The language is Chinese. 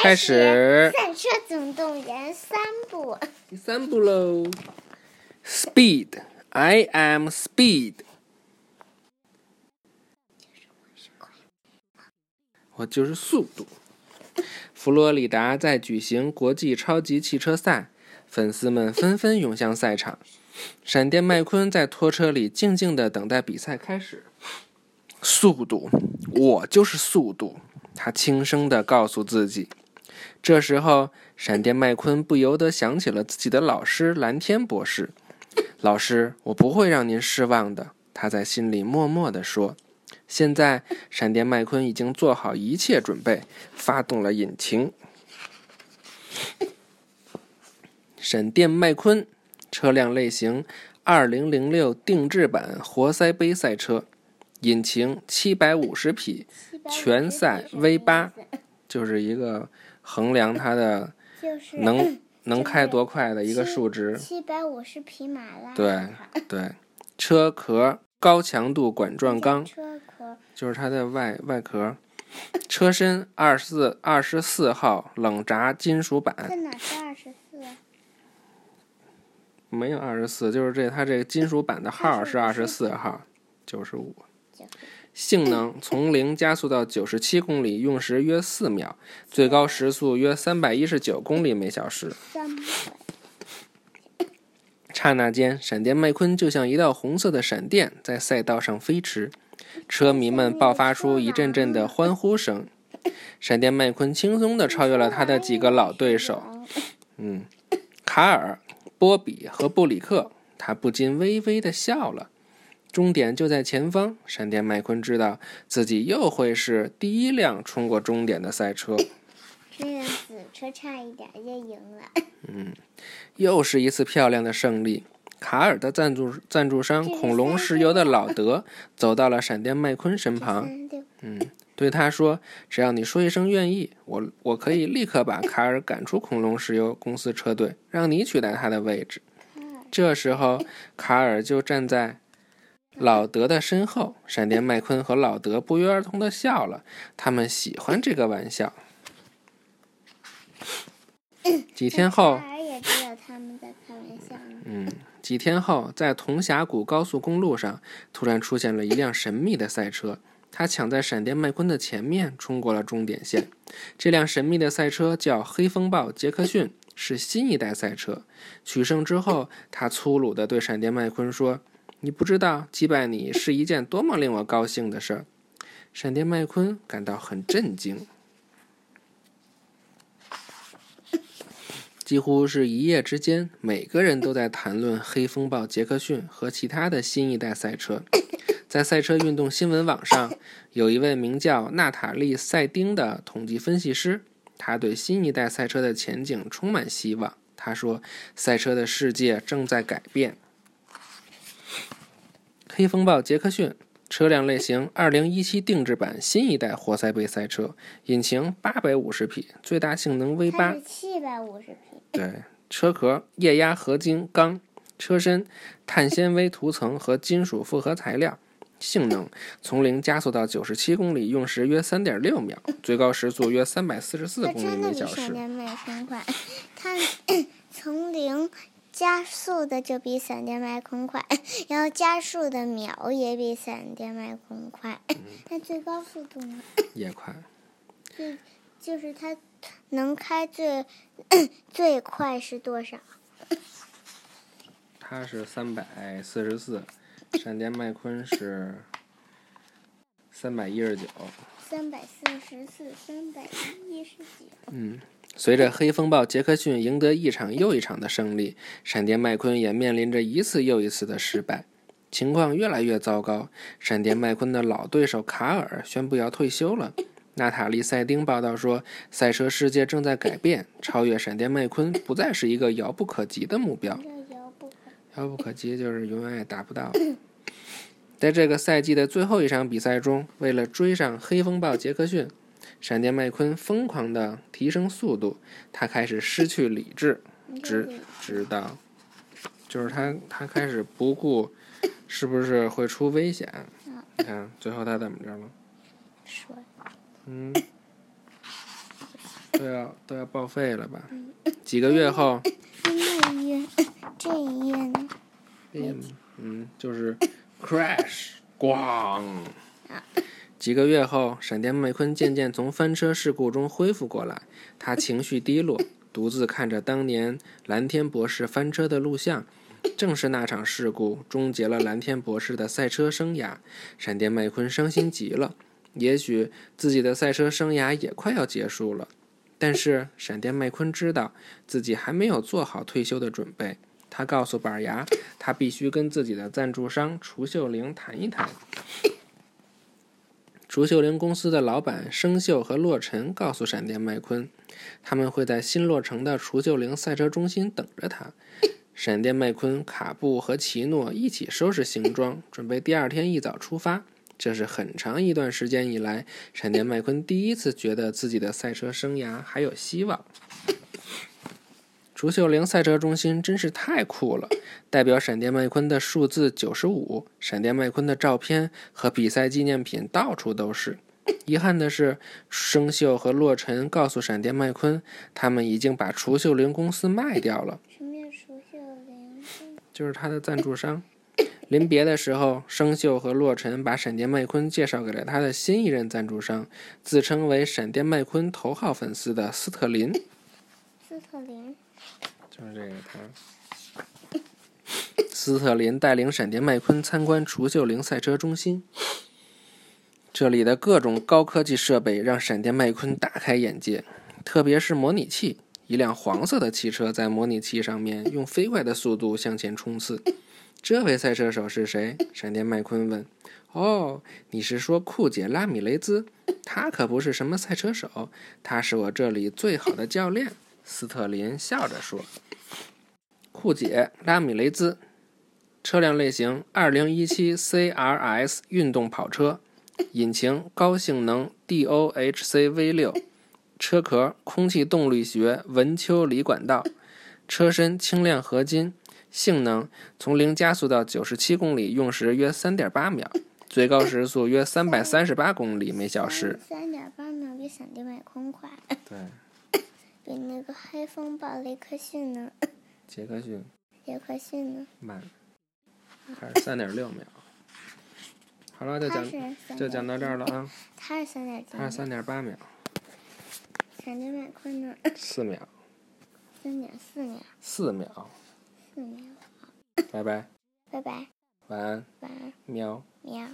开始。赛车总动员三部。第三部喽。Speed，I am Speed。我就是速度。佛罗里达在举行国际超级汽车赛，粉丝们纷纷涌向赛场。闪电麦昆在拖车里静静的等待比赛开始。速度，我就是速度。他轻声的告诉自己。这时候，闪电麦昆不由得想起了自己的老师蓝天博士。老师，我不会让您失望的。他在心里默默地说。现在，闪电麦昆已经做好一切准备，发动了引擎。闪电麦昆，车辆类型：二零零六定制版活塞杯赛车，引擎七百五十匹，全赛 V 八，就是一个衡量它的能能开多快的一个数值。七百五十匹马拉。对对，车壳高强度管状钢。车壳就是它的外外壳，车身二十四二十四号冷轧金属板。在哪是二十四？没有二十四，就是这它这个金属板的号是二十四号，九十五。性能从零加速到九十七公里用时约四秒，最高时速约三百一十九公里每小时。刹那间，闪电麦昆就像一道红色的闪电在赛道上飞驰，车迷们爆发出一阵阵的欢呼声。闪电麦昆轻松地超越了他的几个老对手，嗯，卡尔、波比和布里克。他不禁微微地笑了。终点就在前方，闪电麦昆知道自己又会是第一辆冲过终点的赛车。这辆子车差一点就赢了。嗯，又是一次漂亮的胜利。卡尔的赞助赞助商恐龙石油的老德走到了闪电麦昆身旁，嗯，对他说：“只要你说一声愿意，我我可以立刻把卡尔赶出恐龙石油公司车队，让你取代他的位置。”这时候，卡尔就站在老德的身后。闪电麦昆和老德不约而同的笑了，他们喜欢这个玩笑。几天后，也知道他们在开玩笑。嗯，几天后，在铜峡谷高速公路上，突然出现了一辆神秘的赛车，他抢在闪电麦昆的前面，冲过了终点线。这辆神秘的赛车叫黑风暴杰克逊，是新一代赛车。取胜之后，他粗鲁地对闪电麦昆说：“你不知道击败你是一件多么令我高兴的事儿。”闪电麦昆感到很震惊。几乎是一夜之间，每个人都在谈论黑风暴杰克逊和其他的新一代赛车。在赛车运动新闻网上，有一位名叫娜塔莉·赛丁的统计分析师，他对新一代赛车的前景充满希望。他说：“赛车的世界正在改变。”黑风暴杰克逊。车辆类型：二零一七定制版新一代活塞杯赛车，引擎八百五十匹，最大性能 V 八。七百五十匹。对，车壳液压合金钢，车身碳纤维涂层和金属复合材料。性能从零加速到九十七公里用时约三点六秒，最高时速约三百四十四公里每小时。闪电麦昆快，它 从零。加速的就比闪电麦昆快，然后加速的秒也比闪电麦昆快，那最高速度呢？也快。就就是它能开最 最快是多少？它是三百四十四，闪电麦昆是三百一十九。三百四十四，三百一十九。嗯。随着黑风暴杰克逊赢得一场又一场的胜利，闪电麦昆也面临着一次又一次的失败，情况越来越糟糕。闪电麦昆的老对手卡尔宣布要退休了。娜塔莉·赛丁报道说，赛车世界正在改变，超越闪电麦昆不再是一个遥不可及的目标。遥不可及就是永远也达不到。在这个赛季的最后一场比赛中，为了追上黑风暴杰克逊。闪电麦昆疯狂地提升速度，他开始失去理智，直直到，就是他他开始不顾是不是会出危险。你看最后他怎么着了？摔。嗯。都要都要报废了吧？几个月后，那一页，这一页呢？嗯嗯，就是 crash，咣。几个月后，闪电麦昆渐渐从翻车事故中恢复过来，他情绪低落，独自看着当年蓝天博士翻车的录像。正是那场事故终结了蓝天博士的赛车生涯，闪电麦昆伤心极了。也许自己的赛车生涯也快要结束了，但是闪电麦昆知道自己还没有做好退休的准备。他告诉板牙，他必须跟自己的赞助商楚秀玲谈一谈。竹秀灵公司的老板生锈和洛尘告诉闪电麦昆，他们会在新落成的竹秀灵赛车中心等着他。闪电麦昆、卡布和奇诺一起收拾行装，准备第二天一早出发。这是很长一段时间以来，闪电麦昆第一次觉得自己的赛车生涯还有希望。竹秀玲赛车中心真是太酷了，代表闪电麦昆的数字九十五，闪电麦昆的照片和比赛纪念品到处都是。遗憾的是，生锈和洛尘告诉闪电麦昆，他们已经把竹秀玲公司卖掉了。就是他的赞助商。临别的时候，生锈和洛尘把闪电麦昆介绍给了他的新一任赞助商，自称为闪电麦昆头号粉丝的斯特林。斯特林。就是这个他，斯特林带领闪电麦昆参观除锈灵赛车中心，这里的各种高科技设备让闪电麦昆大开眼界，特别是模拟器。一辆黄色的汽车在模拟器上面用飞快的速度向前冲刺。这位赛车手是谁？闪电麦昆问。哦，你是说酷姐拉米雷兹？他可不是什么赛车手，他是我这里最好的教练。斯特林笑着说：“酷姐拉米雷兹，车辆类型2017 CRS 运动跑车，引擎高性能 DOHC V6，车壳空气动力学文丘里管道，车身轻量合金，性能从零加速到97公里用时约3.8秒，最高时速约338公里每小时。三点八秒比闪电麦昆快。对。比那个黑风暴雷克逊呢？杰克逊。杰克逊呢？慢，还是三点六秒。好了，就讲就讲到这儿了啊。他是三点他是三点八秒。闪电麦昆呢？四秒。三点四秒。四秒。四秒。拜拜。拜拜。晚安。晚安。喵。喵。